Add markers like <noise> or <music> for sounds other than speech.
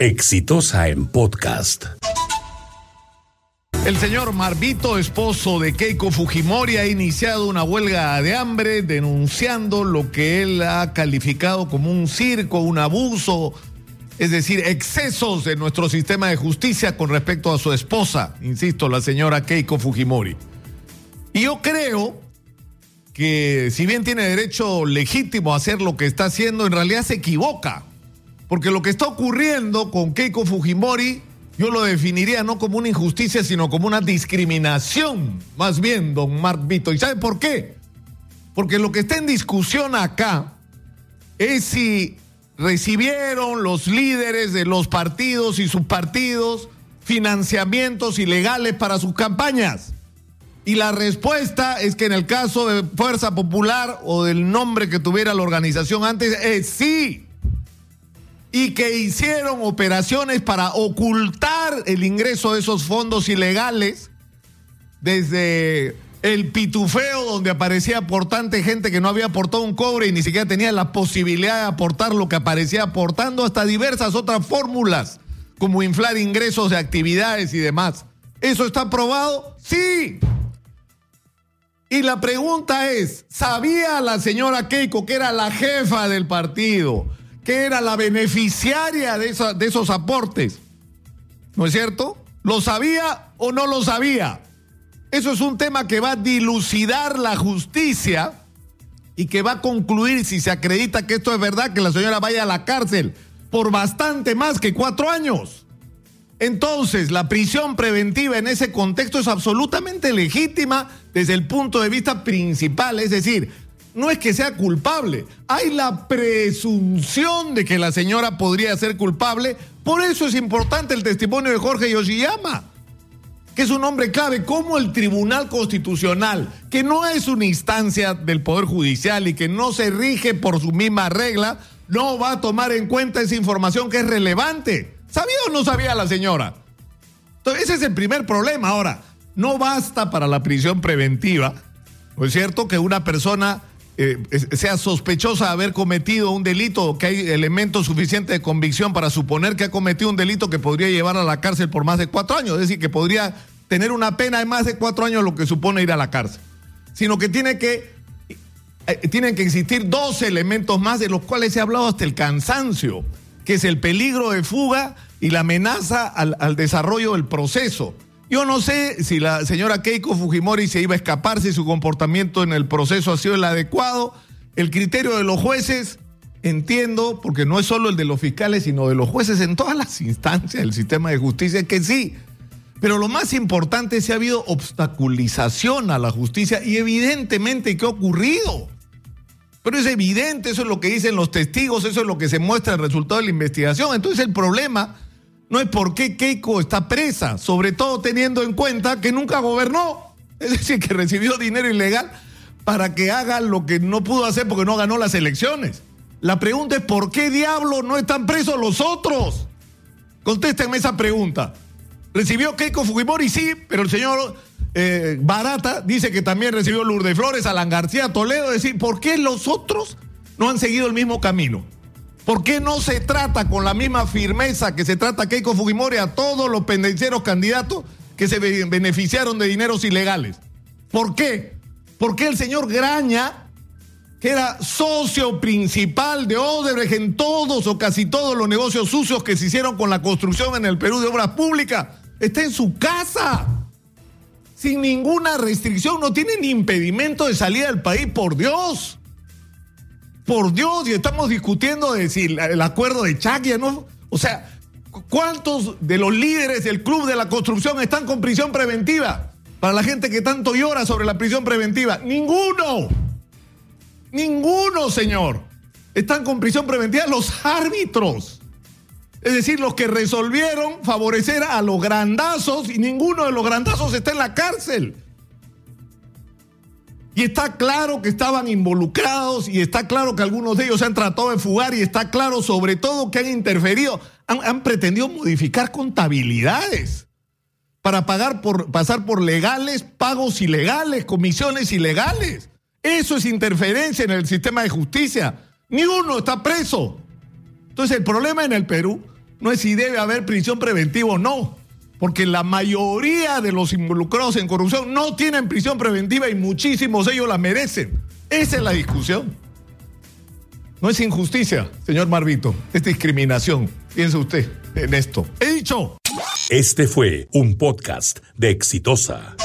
Exitosa en podcast. El señor Marvito, esposo de Keiko Fujimori, ha iniciado una huelga de hambre denunciando lo que él ha calificado como un circo, un abuso, es decir, excesos de nuestro sistema de justicia con respecto a su esposa, insisto, la señora Keiko Fujimori. Y yo creo que si bien tiene derecho legítimo a hacer lo que está haciendo, en realidad se equivoca. Porque lo que está ocurriendo con Keiko Fujimori, yo lo definiría no como una injusticia, sino como una discriminación, más bien, don Mark Vito. ¿Y sabe por qué? Porque lo que está en discusión acá es si recibieron los líderes de los partidos y sus partidos financiamientos ilegales para sus campañas. Y la respuesta es que en el caso de Fuerza Popular o del nombre que tuviera la organización antes, es sí. Y que hicieron operaciones para ocultar el ingreso de esos fondos ilegales desde el pitufeo donde aparecía aportante gente que no había aportado un cobre y ni siquiera tenía la posibilidad de aportar lo que aparecía aportando, hasta diversas otras fórmulas, como inflar ingresos de actividades y demás. ¿Eso está probado? Sí. Y la pregunta es, ¿sabía la señora Keiko que era la jefa del partido, que era la beneficiaria de, de esos aportes? ¿No es cierto? ¿Lo sabía o no lo sabía? Eso es un tema que va a dilucidar la justicia y que va a concluir si se acredita que esto es verdad, que la señora vaya a la cárcel por bastante más que cuatro años. Entonces, la prisión preventiva en ese contexto es absolutamente legítima desde el punto de vista principal, es decir, no es que sea culpable, hay la presunción de que la señora podría ser culpable, por eso es importante el testimonio de Jorge Yoshiyama, que es un hombre clave, como el Tribunal Constitucional, que no es una instancia del Poder Judicial y que no se rige por su misma regla, no va a tomar en cuenta esa información que es relevante. ¿Sabía o no sabía la señora? Entonces, ese es el primer problema. Ahora, no basta para la prisión preventiva, ¿no es cierto? Que una persona eh, sea sospechosa de haber cometido un delito que hay elementos suficientes de convicción para suponer que ha cometido un delito que podría llevar a la cárcel por más de cuatro años. Es decir, que podría tener una pena de más de cuatro años, lo que supone ir a la cárcel. Sino que tiene que. Eh, tienen que existir dos elementos más de los cuales he hablado hasta el cansancio que es el peligro de fuga y la amenaza al, desarrollo del proceso. Yo no sé si la señora Keiko Fujimori se iba a escapar, si su comportamiento en el proceso ha sido el adecuado. El criterio de los jueces, entiendo, porque no es solo el de los fiscales, sino de los jueces en todas las instancias del sistema de justicia, que sí. Pero lo más importante es si ha habido obstaculización a la justicia y evidentemente qué ha ocurrido. Pero es evidente, eso es lo que dicen los testigos, eso es lo que se muestra el resultado de la investigación. Entonces el problema no es por qué Keiko está presa, sobre todo teniendo en cuenta que nunca gobernó, <laughs> es decir, que recibió dinero ilegal para que haga lo que no pudo hacer porque no ganó las elecciones. La pregunta es por qué diablo no están presos los otros. Contéstenme esa pregunta. ¿Recibió Keiko Fujimori? Sí, pero el señor eh, Barata dice que también recibió Lourdes Flores, Alan García, Toledo. Es decir, ¿por qué los otros no han seguido el mismo camino? ¿Por qué no se trata con la misma firmeza que se trata Keiko Fujimori a todos los pendencieros candidatos que se beneficiaron de dineros ilegales? ¿Por qué? ¿Por qué el señor Graña, que era socio principal de Odebrecht en todos o casi todos los negocios sucios que se hicieron con la construcción en el Perú de obras públicas, está en su casa? sin ninguna restricción, no tiene ni impedimento de salida del país, por Dios. Por Dios, y estamos discutiendo de si el acuerdo de Chaquia, ¿no? O sea, ¿cuántos de los líderes del club de la construcción están con prisión preventiva? Para la gente que tanto llora sobre la prisión preventiva. Ninguno. Ninguno, señor. Están con prisión preventiva los árbitros. Es decir, los que resolvieron favorecer a los grandazos y ninguno de los grandazos está en la cárcel. Y está claro que estaban involucrados y está claro que algunos de ellos se han tratado de fugar y está claro sobre todo que han interferido, han, han pretendido modificar contabilidades para pagar por, pasar por legales, pagos ilegales, comisiones ilegales. Eso es interferencia en el sistema de justicia. Ni uno está preso. Entonces el problema en el Perú no es si debe haber prisión preventiva o no, porque la mayoría de los involucrados en corrupción no tienen prisión preventiva y muchísimos de ellos la merecen. Esa es la discusión. No es injusticia, señor Marvito, es discriminación. Piense usted en esto. He dicho. Este fue un podcast de Exitosa.